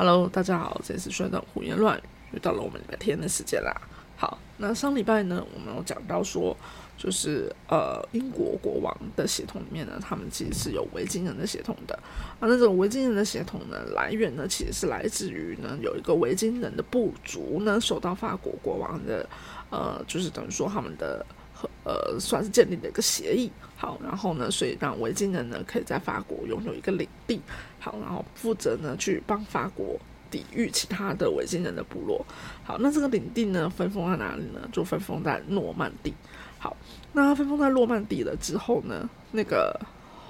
Hello，大家好，这次宣的胡言乱语，又到了我们礼拜天的时间啦。好，那上礼拜呢，我们有讲到说，就是呃，英国国王的血统里面呢，他们其实是有维京人的血统的。啊，那这种维京人的血统呢，来源呢，其实是来自于呢，有一个维京人的部族呢，受到法国国王的呃，就是等于说他们的呃，算是建立了一个协议。好，然后呢，所以让维京人呢，可以在法国拥有一个领地。好，然后负责呢去帮法国抵御其他的维京人的部落。好，那这个领地呢分封在哪里呢？就分封在诺曼底。好，那分封在诺曼底了之后呢，那个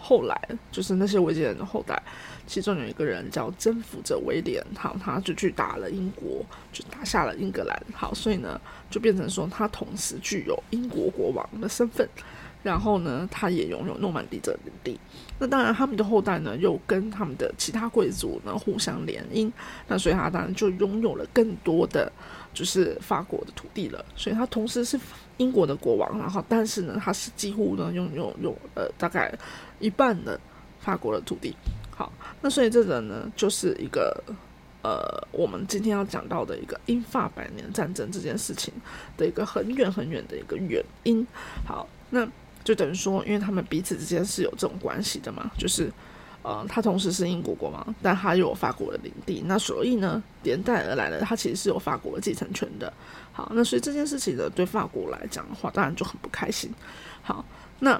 后来就是那些维京人的后代，其中有一个人叫征服者威廉，好，他就去打了英国，就打下了英格兰。好，所以呢就变成说他同时具有英国国王的身份。然后呢，他也拥有诺曼底的领地。那当然，他们的后代呢，又跟他们的其他贵族呢互相联姻。那所以，他当然就拥有了更多的，就是法国的土地了。所以，他同时是英国的国王，然后但是呢，他是几乎呢拥有有呃大概一半的法国的土地。好，那所以这个呢，就是一个呃，我们今天要讲到的一个英法百年战争这件事情的一个很远很远的一个原因。好，那。就等于说，因为他们彼此之间是有这种关系的嘛，就是，呃，他同时是英国国王，但他又有法国的领地，那所以呢，连带而来的，他其实是有法国的继承权的。好，那所以这件事情呢，对法国来讲的话，当然就很不开心。好，那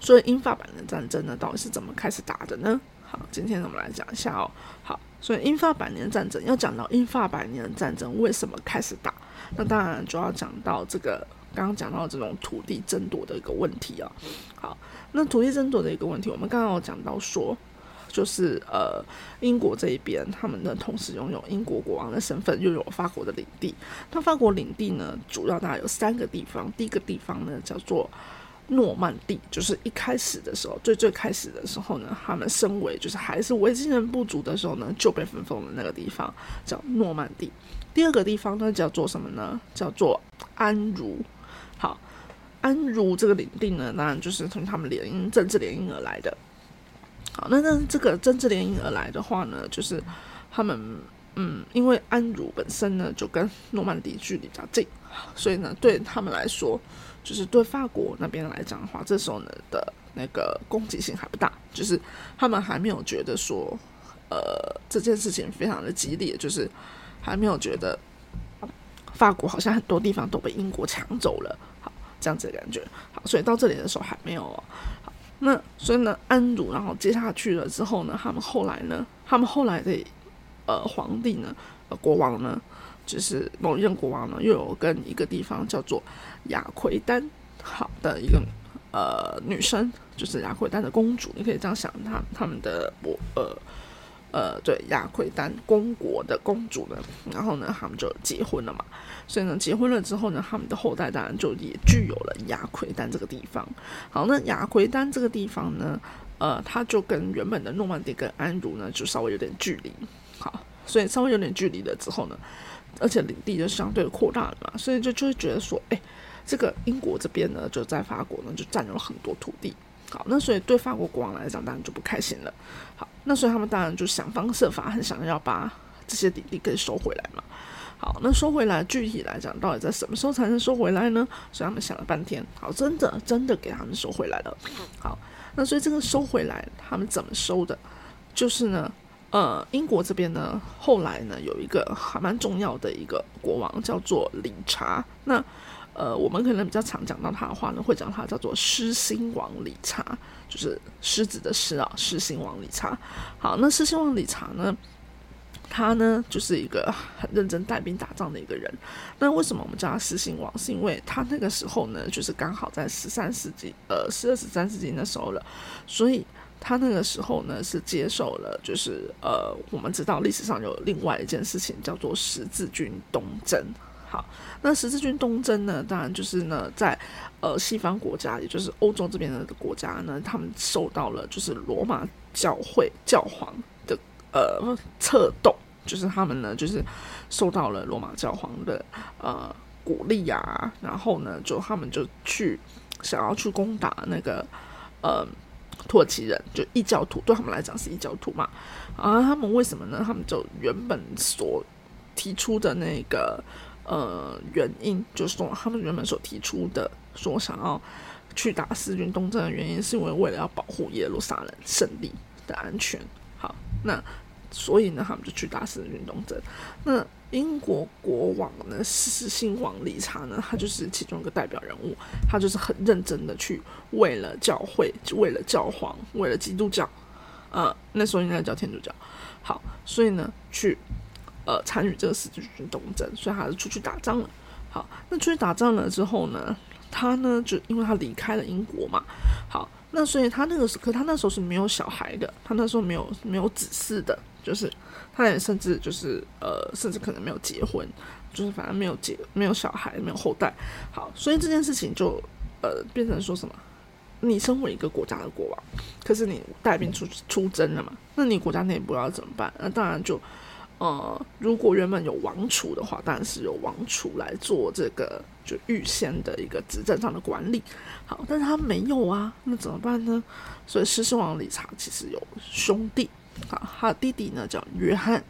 所以英法版的战争呢，到底是怎么开始打的呢？好，今天我们来讲一下哦。好，所以英法百年战争要讲到英法百年战争为什么开始打，那当然就要讲到这个。刚刚讲到这种土地争夺的一个问题啊，好，那土地争夺的一个问题，我们刚刚有讲到说，就是呃，英国这一边他们呢同时拥有英国国王的身份，又有法国的领地。那法国领地呢，主要大概有三个地方，第一个地方呢叫做诺曼底，就是一开始的时候，最最开始的时候呢，他们身为就是还是维京人部族的时候呢，就被分封的那个地方叫诺曼底。第二个地方呢叫做什么呢？叫做安茹。好，安茹这个领地呢，当然就是从他们联姻、政治联姻而来的。好，那那这个政治联姻而来的话呢，就是他们嗯，因为安茹本身呢就跟诺曼底距离比较近，所以呢对他们来说，就是对法国那边来讲的话，这时候呢的那个攻击性还不大，就是他们还没有觉得说，呃，这件事情非常的激烈，就是还没有觉得法国好像很多地方都被英国抢走了。好这样子的感觉，好，所以到这里的时候还没有。好，那所以呢，安茹然后接下去了之后呢，他们后来呢，他们后来的呃皇帝呢，呃国王呢，就是某一任国王呢，又有跟一个地方叫做雅奎丹好的一个呃女生，就是雅奎丹的公主，你可以这样想，他他们的我呃。呃，对，雅奎丹公国的公主呢，然后呢，他们就结婚了嘛。所以呢，结婚了之后呢，他们的后代当然就也具有了雅奎丹这个地方。好，那雅奎丹这个地方呢，呃，它就跟原本的诺曼底跟安茹呢，就稍微有点距离。所以稍微有点距离了之后呢，而且领地就相对的扩大了嘛，所以就就会觉得说，哎，这个英国这边呢，就在法国呢，就占有了很多土地。好，那所以对法国国王来讲，当然就不开心了。好，那所以他们当然就想方设法，很想要把这些领地给收回来嘛。好，那收回来，具体来讲，到底在什么时候才能收回来呢？所以他们想了半天，好，真的真的给他们收回来了。好，那所以这个收回来，他们怎么收的？就是呢，呃，英国这边呢，后来呢，有一个还蛮重要的一个国王，叫做理查。那呃，我们可能比较常讲到他的话呢，会讲他叫做狮心王理查，就是狮子的狮啊，狮心王理查。好，那狮心王理查呢，他呢就是一个很认真带兵打仗的一个人。那为什么我们叫他狮心王？是因为他那个时候呢，就是刚好在十三世纪，呃，十二十三世纪那时候了，所以他那个时候呢是接受了，就是呃，我们知道历史上有另外一件事情叫做十字军东征。好，那十字军东征呢？当然就是呢，在呃西方国家，也就是欧洲这边的国家呢，他们受到了就是罗马教会教皇的呃策动，就是他们呢就是受到了罗马教皇的呃鼓励啊，然后呢就他们就去想要去攻打那个呃土耳其人，就异教徒，对他们来讲是异教徒嘛。啊，他们为什么呢？他们就原本所提出的那个呃原因，就是说他们原本所提出的说想要去打四军东征的原因，是因为为了要保护耶路撒冷胜利的安全。好，那所以呢，他们就去打四军东征。那英国国王呢，是新王理查呢，他就是其中一个代表人物，他就是很认真的去为了教会，为了教皇，为了基督教。呃，那时候应该叫天主教，好，所以呢，去呃参与这个十字军东征，所以他是出去打仗了。好，那出去打仗了之后呢，他呢就因为他离开了英国嘛，好，那所以他那个时可他那时候是没有小孩的，他那时候没有没有子嗣的，就是他也甚至就是呃，甚至可能没有结婚，就是反正没有结没有小孩，没有后代。好，所以这件事情就呃变成说什么？你身为一个国家的国王，可是你带兵出出征了嘛？那你国家内部要怎么办？那当然就，呃，如果原本有王储的话，当然是由王储来做这个就预先的一个执政上的管理。好，但是他没有啊，那怎么办呢？所以狮身王理查其实有兄弟，好，他弟弟呢叫约翰。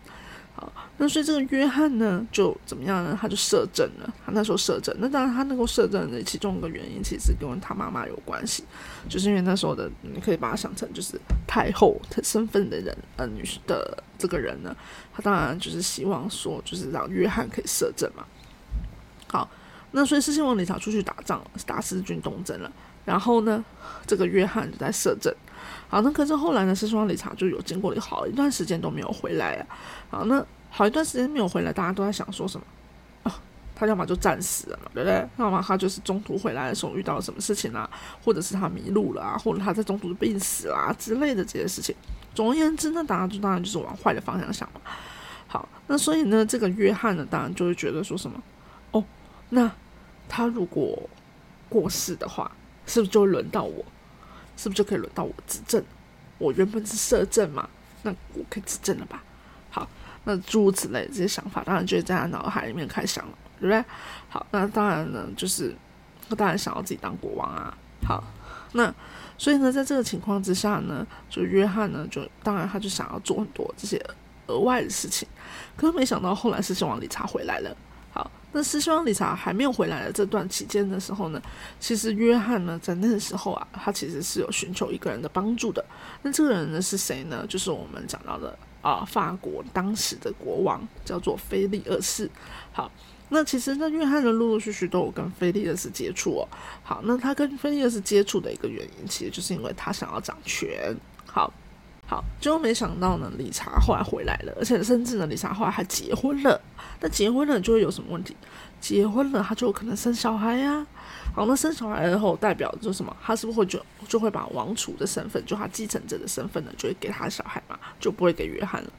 好那所以这个约翰呢，就怎么样呢？他就摄政了。他那时候摄政，那当然他能够摄政的其中一个原因，其实跟他妈妈有关系，就是因为那时候的，你可以把它想成就是太后的身份的人，呃，女的这个人呢，他当然就是希望说，就是让约翰可以摄政嘛。好，那所以是希望理查出去打仗，打十字军东征了。然后呢，这个约翰就在摄政。好，那可是后来呢，是希望理查就有经过了好一段时间都没有回来啊。好，那。好一段时间没有回来，大家都在想说什么啊？他要么就战死了，对不对？要么他就是中途回来的时候遇到了什么事情啊，或者是他迷路了啊，或者他在中途病死啦之类的这些事情。总而言之呢，大家就当然就是往坏的方向想嘛。好，那所以呢，这个约翰呢，当然就会觉得说什么哦，那他如果过世的话，是不是就轮到我？是不是就可以轮到我执政？我原本是摄政嘛，那我可以执政了吧？好。那诸如此类这些想法，当然就在他脑海里面开始想了，对不对？好，那当然呢，就是他当然想要自己当国王啊。好，那所以呢，在这个情况之下呢，就约翰呢，就当然他就想要做很多这些额外的事情，可是没想到后来是希望理查回来了。那是希望理查还没有回来的这段期间的时候呢，其实约翰呢，在那个时候啊，他其实是有寻求一个人的帮助的。那这个人呢是谁呢？就是我们讲到的。啊，法国当时的国王叫做菲利二世。好，那其实那约翰呢，陆陆续续都有跟菲利二世接触哦。好，那他跟菲利二世接触的一个原因，其实就是因为他想要掌权。好，好，结果没想到呢，理查后来回来了，而且甚至呢，理查后来还结婚了。那结婚了就会有什么问题？结婚了他就有可能生小孩呀。好，那生小孩后代表就什么？他是不是会就就会把王储的身份，就他继承者的身份呢，就会给他小孩嘛，就不会给约翰了。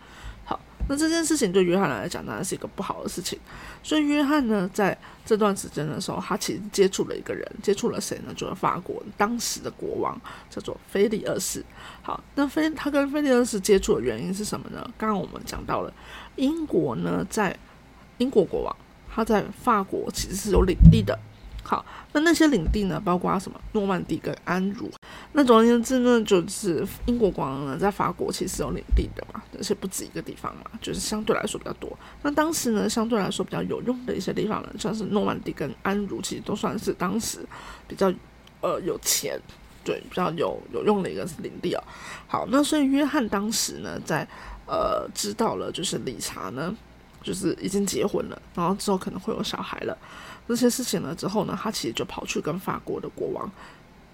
那这件事情对约翰来讲当然是一个不好的事情。所以约翰呢，在这段时间的时候，他其实接触了一个人，接触了谁呢？就是法国当时的国王，叫做菲利二世。好，那菲他跟菲利二世接触的原因是什么呢？刚刚我们讲到了，英国呢，在英国国王他在法国其实是有领地的。好，那那些领地呢？包括什么？诺曼底跟安茹。那总而言之呢，就是英国国王呢，在法国其实有领地的嘛，而且不止一个地方嘛，就是相对来说比较多。那当时呢，相对来说比较有用的一些地方呢，像是诺曼底跟安茹，其实都算是当时比较呃有钱，对，比较有有用的一个领地啊。好，那所以约翰当时呢，在呃知道了就是理查呢，就是已经结婚了，然后之后可能会有小孩了。这些事情了之后呢，他其实就跑去跟法国的国王，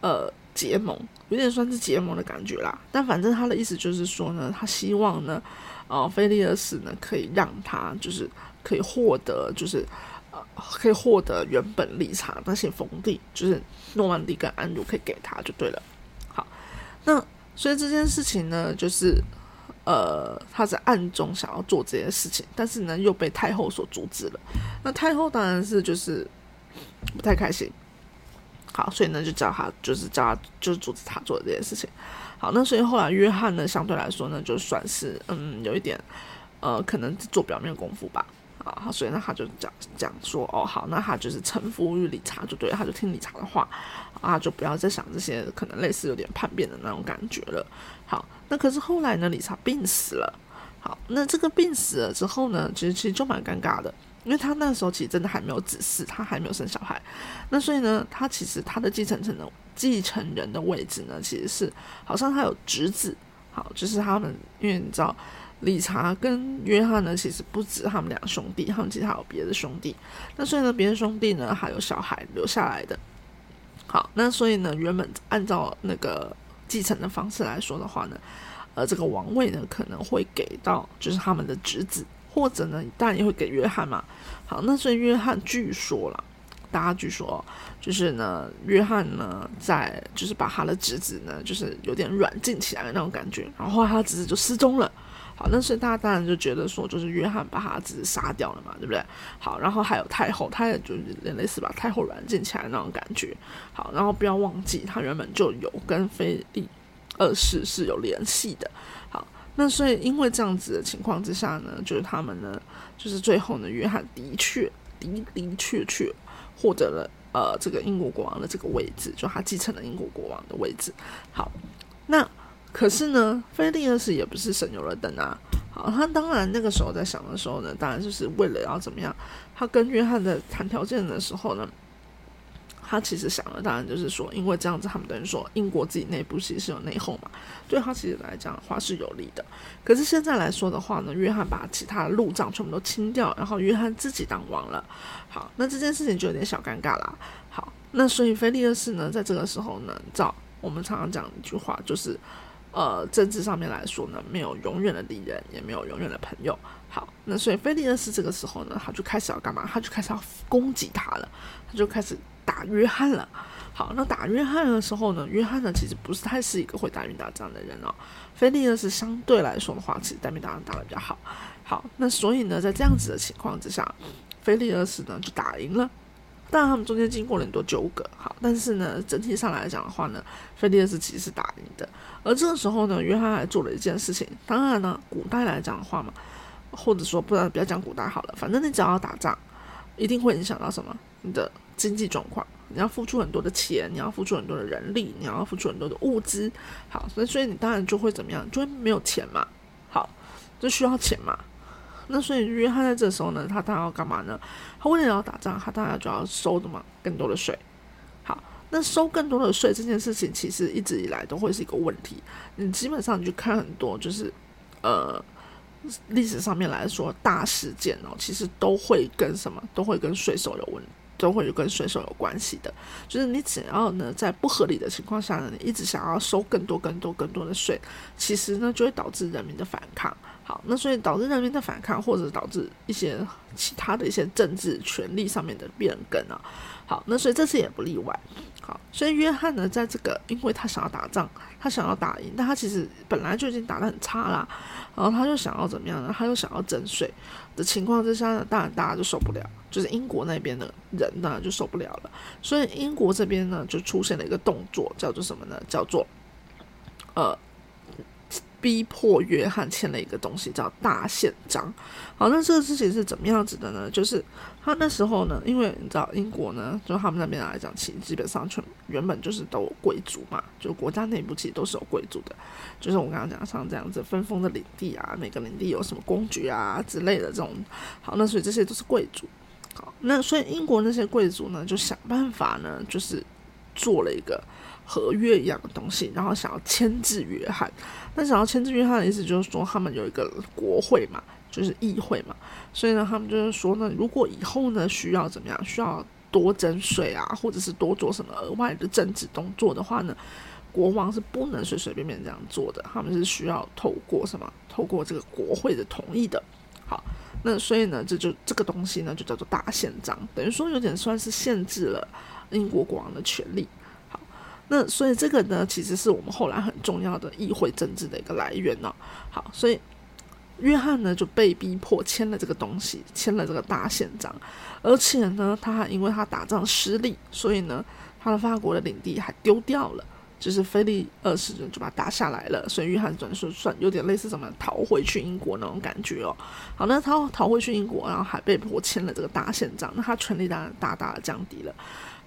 呃，结盟，有点算是结盟的感觉啦。但反正他的意思就是说呢，他希望呢，呃，菲利尔斯呢可以让他就是可以获得，就是呃，可以获得原本理查那些封地，就是诺曼底跟安茹可以给他就对了。好，那所以这件事情呢，就是。呃，他在暗中想要做这件事情，但是呢又被太后所阻止了。那太后当然是就是不太开心。好，所以呢就叫他，就是叫他，就是阻止他做这件事情。好，那所以后来约翰呢，相对来说呢，就算是嗯有一点呃，可能做表面功夫吧。好，所以呢，他就讲讲说，哦，好，那他就是臣服于理查就对，他就听理查的话，啊，就不要再想这些可能类似有点叛变的那种感觉了。好，那可是后来呢，理查病死了。好，那这个病死了之后呢，其实其实就蛮尴尬的，因为他那时候其实真的还没有子嗣，他还没有生小孩。那所以呢，他其实他的继承人的继承人的位置呢，其实是好像他有侄子。好，就是他们，因为你知道。理查跟约翰呢，其实不止他们两兄弟，他们其实还有别的兄弟。那所以呢，别的兄弟呢还有小孩留下来的。好，那所以呢，原本按照那个继承的方式来说的话呢，呃，这个王位呢可能会给到就是他们的侄子，或者呢，当然也会给约翰嘛。好，那所以约翰据说了，大家据说就是呢，约翰呢在就是把他的侄子呢就是有点软禁起来的那种感觉，然后他侄子就失踪了。好，那所以大家当然就觉得说，就是约翰把他侄子杀掉了嘛，对不对？好，然后还有太后，他也就是类似把太后软禁起来那种感觉。好，然后不要忘记，他原本就有跟菲利二世是有联系的。好，那所以因为这样子的情况之下呢，就是他们呢，就是最后呢，约翰的确的的确确获得了呃这个英国国王的这个位置，就他继承了英国国王的位置。好，那。可是呢，菲利二世也不是省油的灯啊。好，他当然那个时候在想的时候呢，当然就是为了要怎么样。他跟约翰的谈条件的时候呢，他其实想的当然就是说，因为这样子他们等于说英国自己内部其实是有内讧嘛，对他其实来讲的话是有利的。可是现在来说的话呢，约翰把其他的路障全部都清掉，然后约翰自己当王了。好，那这件事情就有点小尴尬啦。好，那所以菲利二世呢，在这个时候呢，照我们常常讲一句话，就是。呃，政治上面来说呢，没有永远的敌人，也没有永远的朋友。好，那所以菲利恩斯这个时候呢，他就开始要干嘛？他就开始要攻击他了，他就开始打约翰了。好，那打约翰的时候呢，约翰呢其实不是太是一个会打云打仗的人哦。菲利恩斯相对来说的话，其实单兵打仗打的比较好。好，那所以呢，在这样子的情况之下，菲利恩斯呢就打赢了。当然，他们中间经过了很多纠葛，好，但是呢，整体上来讲的话呢，菲利斯其实是打赢的。而这个时候呢，约翰还做了一件事情。当然呢，古代来讲的话嘛，或者说不然不要讲古代好了，反正你只要打仗，一定会影响到什么？你的经济状况，你要付出很多的钱，你要付出很多的人力，你要付出很多的物资。好，所以所以你当然就会怎么样？就会没有钱嘛。好，就需要钱嘛。那所以约翰在这时候呢，他当然要干嘛呢？他为了要打仗，他当然就要收的嘛，更多的税。好，那收更多的税这件事情，其实一直以来都会是一个问题。你基本上你就看很多，就是呃历史上面来说大事件哦，其实都会跟什么，都会跟税收有问，都会跟税收有关系的。就是你只要呢在不合理的情况下呢，你一直想要收更多、更多、更多的税，其实呢就会导致人民的反抗。好，那所以导致人民的反抗，或者导致一些其他的一些政治权利上面的变更啊。好，那所以这次也不例外。好，所以约翰呢，在这个，因为他想要打仗，他想要打赢，但他其实本来就已经打得很差啦。然后他就想要怎么样呢？他又想要征税的情况之下呢，当然大家就受不了，就是英国那边的人呢就受不了了。所以英国这边呢就出现了一个动作，叫做什么呢？叫做呃。逼迫约翰签了一个东西，叫大宪章。好，那这个事情是怎么样子的呢？就是他那时候呢，因为你知道英国呢，就他们那边来讲，其实基本上全原本就是都有贵族嘛，就国家内部其实都是有贵族的。就是我刚刚讲像这样子分封的领地啊，每个领地有什么公爵啊之类的这种。好，那所以这些都是贵族。好，那所以英国那些贵族呢，就想办法呢，就是做了一个。合约一样的东西，然后想要牵制约翰。那想要牵制约翰的意思就是说，他们有一个国会嘛，就是议会嘛。所以呢，他们就是说呢，如果以后呢需要怎么样，需要多征税啊，或者是多做什么额外的政治动作的话呢，国王是不能随随便便这样做的。他们是需要透过什么？透过这个国会的同意的。好，那所以呢，这就这个东西呢，就叫做大宪章，等于说有点算是限制了英国国王的权利。那所以这个呢，其实是我们后来很重要的议会政治的一个来源呢。好，所以约翰呢就被逼迫签了这个东西，签了这个大宪章，而且呢，他还因为他打仗失利，所以呢，他的法国的领地还丢掉了。就是菲利二世就把它打下来了，所以约翰转说算有点类似什么逃回去英国那种感觉哦。好，那他逃回去英国，然后还被迫签了这个大宪章，那他权力当然大大的降低了。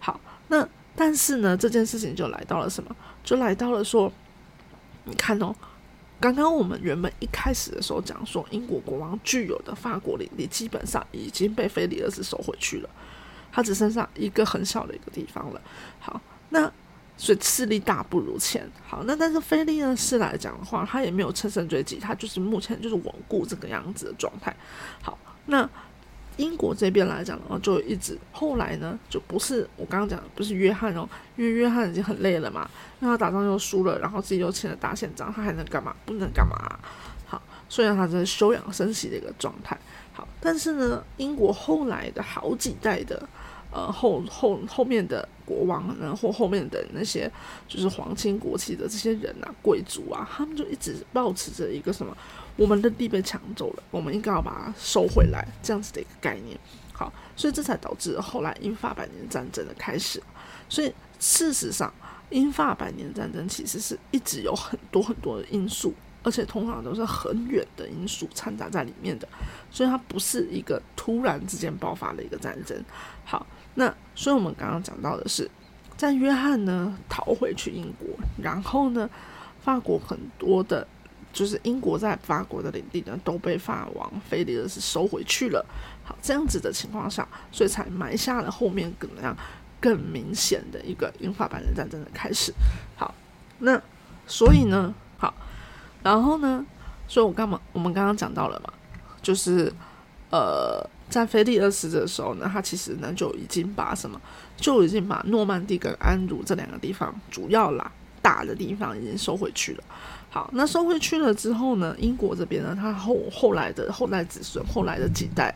好，那但是呢，这件事情就来到了什么？就来到了说，你看哦，刚刚我们原本一开始的时候讲说，英国国王具有的法国领地基本上已经被菲利二世收回去了，他只剩下一个很小的一个地方了。好，那。所以势力大不如前。好，那但是菲利二世来讲的话，他也没有乘胜追击，他就是目前就是稳固这个样子的状态。好，那英国这边来讲的话，就一直后来呢，就不是我刚刚讲的，不是约翰哦，因为约翰已经很累了嘛，因为他打仗又输了，然后自己又签了大宪章，他还能干嘛？不能干嘛？好，虽然他是休养生息的一个状态。好，但是呢，英国后来的好几代的。呃，后后后面的国王，然后后面的那些就是皇亲国戚的这些人啊，贵族啊，他们就一直保持着一个什么，我们的地被抢走了，我们应该要把它收回来，这样子的一个概念。好，所以这才导致后来英法百年战争的开始。所以事实上，英法百年战争其实是一直有很多很多的因素，而且通常都是很远的因素掺杂在里面的，所以它不是一个突然之间爆发的一个战争。好。那所以，我们刚刚讲到的是，在约翰呢逃回去英国，然后呢，法国很多的，就是英国在法国的领地呢都被法王菲利二世收回去了。好，这样子的情况下，所以才埋下了后面怎么样更明显的一个英法百年战争的开始。好，那所以呢，好，然后呢，所以我干嘛？我们刚刚讲到了嘛，就是呃。在菲利二世的时候呢，他其实呢就已经把什么，就已经把诺曼底跟安茹这两个地方主要啦大的地方已经收回去了。好，那收回去了之后呢，英国这边呢，他后后来的后代子孙，后来的几代，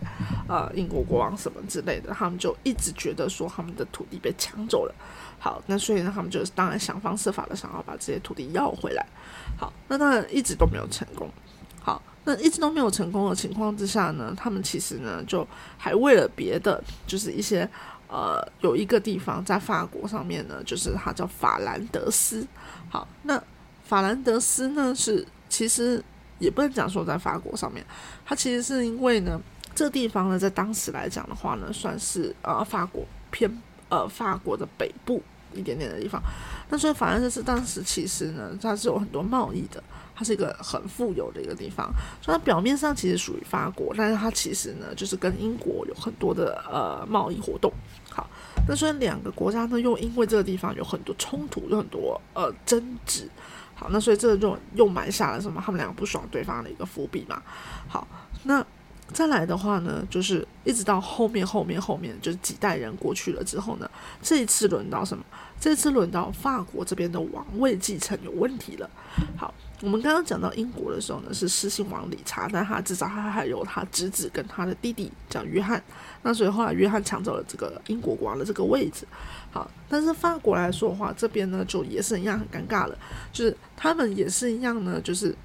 呃，英国国王什么之类的，他们就一直觉得说他们的土地被抢走了。好，那所以呢，他们就当然想方设法的想要把这些土地要回来。好，那当然一直都没有成功。好那一直都没有成功的情况之下呢，他们其实呢就还为了别的，就是一些呃有一个地方在法国上面呢，就是它叫法兰德斯。好，那法兰德斯呢是其实也不能讲说在法国上面，它其实是因为呢这地方呢在当时来讲的话呢，算是呃法国偏呃法国的北部一点点的地方。那所以法兰德斯当时其实呢它是有很多贸易的。它是一个很富有的一个地方，所以它表面上其实属于法国，但是它其实呢，就是跟英国有很多的呃贸易活动。好，那所以两个国家呢，又因为这个地方有很多冲突，有很多呃争执。好，那所以这个就又埋下了什么？他们两个不爽对方的一个伏笔嘛。好，那再来的话呢，就是一直到后面后面后面，就是几代人过去了之后呢，这一次轮到什么？这次轮到法国这边的王位继承有问题了。好。我们刚刚讲到英国的时候呢，是狮心王理查，但他至少他还有他侄子跟他的弟弟叫约翰，那所以后来约翰抢走了这个英国国王的这个位置。好，但是法国来说的话，这边呢就也是一样很尴尬了，就是他们也是一样呢，就是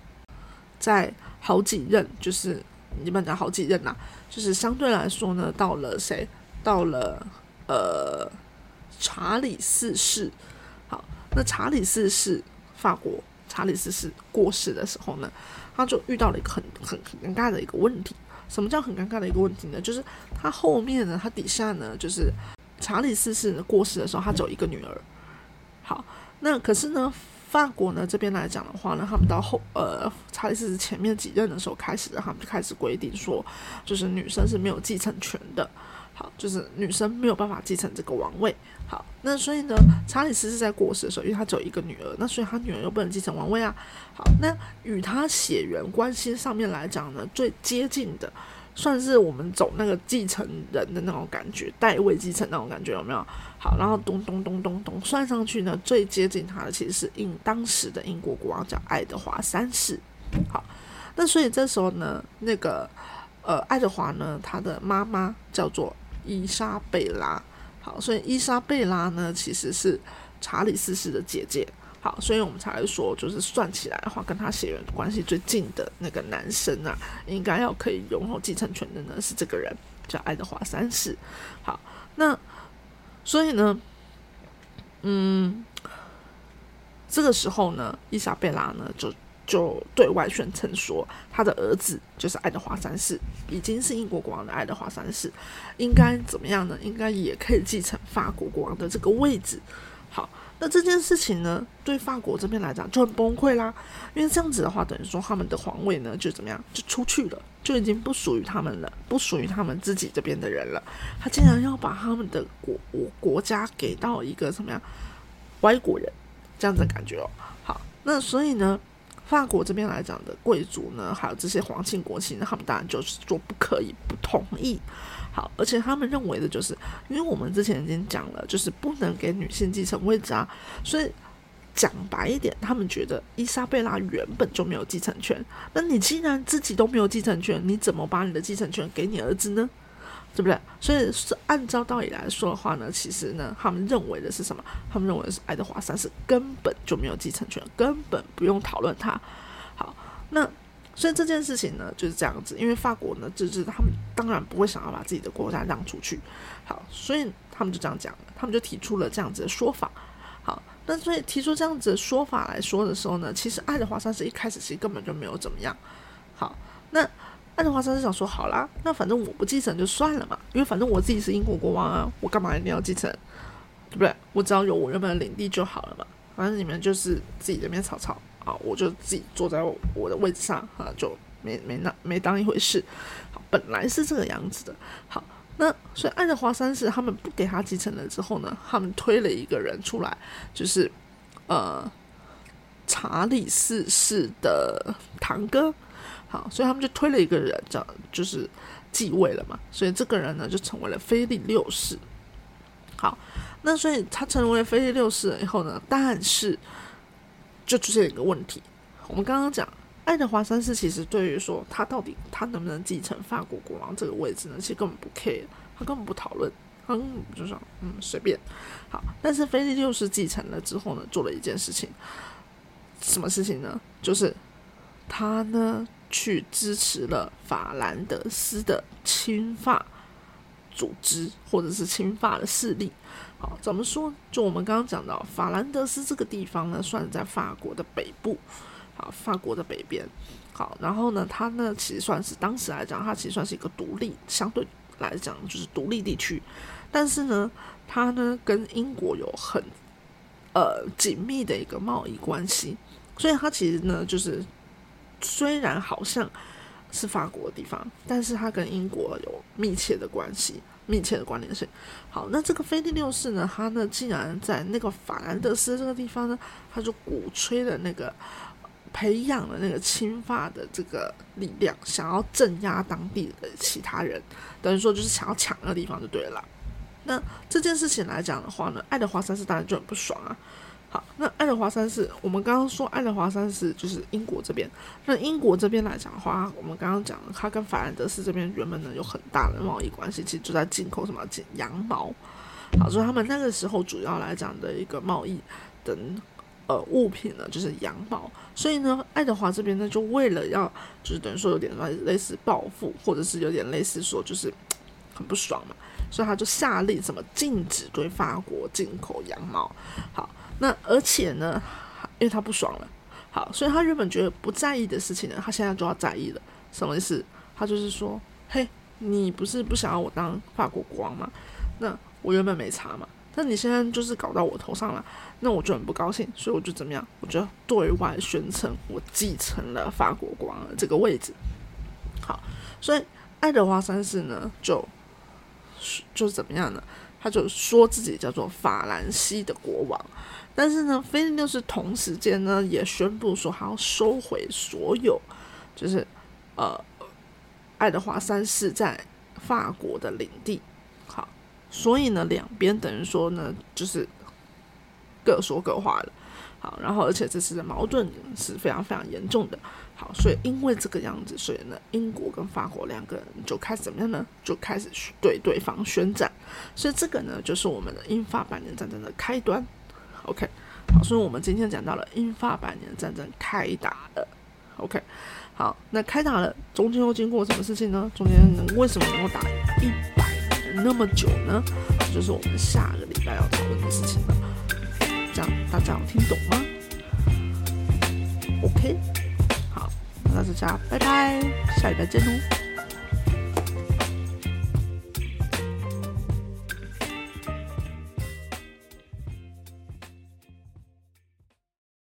在好几任，就是你们讲好几任呐，就是相对来说呢，到了谁，到了呃查理四世。好，那查理四世法国。查理四世过世的时候呢，他就遇到了一个很很很尴尬的一个问题。什么叫很尴尬的一个问题呢？就是他后面呢，他底下呢，就是查理四世过世的时候，他只有一个女儿。好，那可是呢，法国呢这边来讲的话呢，他们到后呃查理斯前面几任的时候开始，他们就开始规定说，就是女生是没有继承权的。好，就是女生没有办法继承这个王位。好，那所以呢，查理斯是在过世的时候，因为他只有一个女儿，那所以他女儿又不能继承王位啊。好，那与他血缘关系上面来讲呢，最接近的，算是我们走那个继承人的那种感觉，代位继承那种感觉有没有？好，然后咚咚咚咚咚算上去呢，最接近他的其实是英当时的英国国王叫爱德华三世。好，那所以这时候呢，那个呃爱德华呢，他的妈妈叫做。伊莎贝拉，好，所以伊莎贝拉呢，其实是查理四世的姐姐，好，所以我们才会说，就是算起来的话，跟他血缘关系最近的那个男生啊，应该要可以拥有继承权的呢，是这个人，叫爱德华三世。好，那所以呢，嗯，这个时候呢，伊莎贝拉呢就就对外宣称说，他的儿子就是爱德华三世，已经是英国国王的爱德华三世，应该怎么样呢？应该也可以继承法国国王的这个位置。好，那这件事情呢，对法国这边来讲就很崩溃啦，因为这样子的话，等于说他们的皇位呢就怎么样，就出去了，就已经不属于他们了，不属于他们自己这边的人了。他竟然要把他们的国国家给到一个什么样外国人？这样子的感觉哦，好，那所以呢，法国这边来讲的贵族呢，还有这些皇亲国戚，他们当然就是说不可以，不同意。好，而且他们认为的就是，因为我们之前已经讲了，就是不能给女性继承位置啊，所以讲白一点，他们觉得伊莎贝拉原本就没有继承权。那你既然自己都没有继承权，你怎么把你的继承权给你儿子呢？对不对？所以是按照道理来说的话呢，其实呢，他们认为的是什么？他们认为是爱德华三世根本就没有继承权，根本不用讨论他。好，那所以这件事情呢就是这样子，因为法国呢，就是他们当然不会想要把自己的国家让出去。好，所以他们就这样讲，他们就提出了这样子的说法。好，那所以提出这样子的说法来说的时候呢，其实爱德华三世一开始其实根本就没有怎么样。好，那。爱德华三世想说：“好啦，那反正我不继承就算了嘛，因为反正我自己是英国国王啊，我干嘛一定要继承？对不对？我只要有我原本的领地就好了嘛。反正你们就是自己这边吵吵啊，我就自己坐在我的位置上啊，就没没那没当一回事。好，本来是这个样子的。好，那所以爱德华三世他们不给他继承了之后呢，他们推了一个人出来，就是呃查理四世的堂哥。”好，所以他们就推了一个人，叫就是继位了嘛。所以这个人呢，就成为了菲利六世。好，那所以他成为菲利六世了以后呢，但是就出现一个问题。我们刚刚讲，爱德华三世其实对于说他到底他能不能继承法国国王这个位置呢，其实根本不 care，他根本不讨论，他根本就说嗯随便。好，但是菲利六世继承了之后呢，做了一件事情，什么事情呢？就是他呢。去支持了法兰德斯的侵法组织，或者是侵法的势力。好，怎么说？就我们刚刚讲到，法兰德斯这个地方呢，算在法国的北部，好，法国的北边。好，然后呢，它呢，其实算是当时来讲，它其实算是一个独立，相对来讲就是独立地区。但是呢，它呢跟英国有很呃紧密的一个贸易关系，所以它其实呢就是。虽然好像是法国的地方，但是它跟英国有密切的关系、密切的关联性。好，那这个菲利六世呢，他呢竟然在那个法兰德斯这个地方呢，他就鼓吹了那个培养了那个亲法的这个力量，想要镇压当地的其他人，等于说就是想要抢那个地方就对了。那这件事情来讲的话呢，爱德华三世当然就很不爽啊。好，那爱德华三世，我们刚刚说爱德华三世就是英国这边。那英国这边来讲的话，我们刚刚讲了，他跟法兰德斯这边原本呢有很大的贸易关系，其实就在进口什么进羊毛。好，所以他们那个时候主要来讲的一个贸易等呃物品呢就是羊毛。所以呢，爱德华这边呢就为了要就是等于说有点类似报复，或者是有点类似说就是 很不爽嘛，所以他就下令什么禁止对法国进口羊毛。好。那而且呢，因为他不爽了，好，所以他原本觉得不在意的事情呢，他现在就要在意了。什么意思？他就是说，嘿，你不是不想要我当法国国王吗？那我原本没查嘛，但你现在就是搞到我头上了，那我就很不高兴，所以我就怎么样？我就对外宣称我继承了法国国王这个位置。好，所以爱德华三世呢，就就怎么样呢？他就说自己叫做法兰西的国王。但是呢，菲利六世同时间呢也宣布说，他要收回所有，就是呃，爱德华三世在法国的领地。好，所以呢，两边等于说呢，就是各说各话了。好，然后而且这次的矛盾是非常非常严重的。好，所以因为这个样子，所以呢，英国跟法国两个人就开始怎么样呢？就开始对对方宣战。所以这个呢，就是我们的英法百年战争的开端。OK，好，所以我们今天讲到了英法百年战争开打了。OK，好，那开打了，中间又经过什么事情呢？中间能为什么能够打一百年那么久呢？就是我们下个礼拜要讨论的事情了。这样，大家有听懂吗？OK。好，那就这样，拜拜，下礼拜见哦。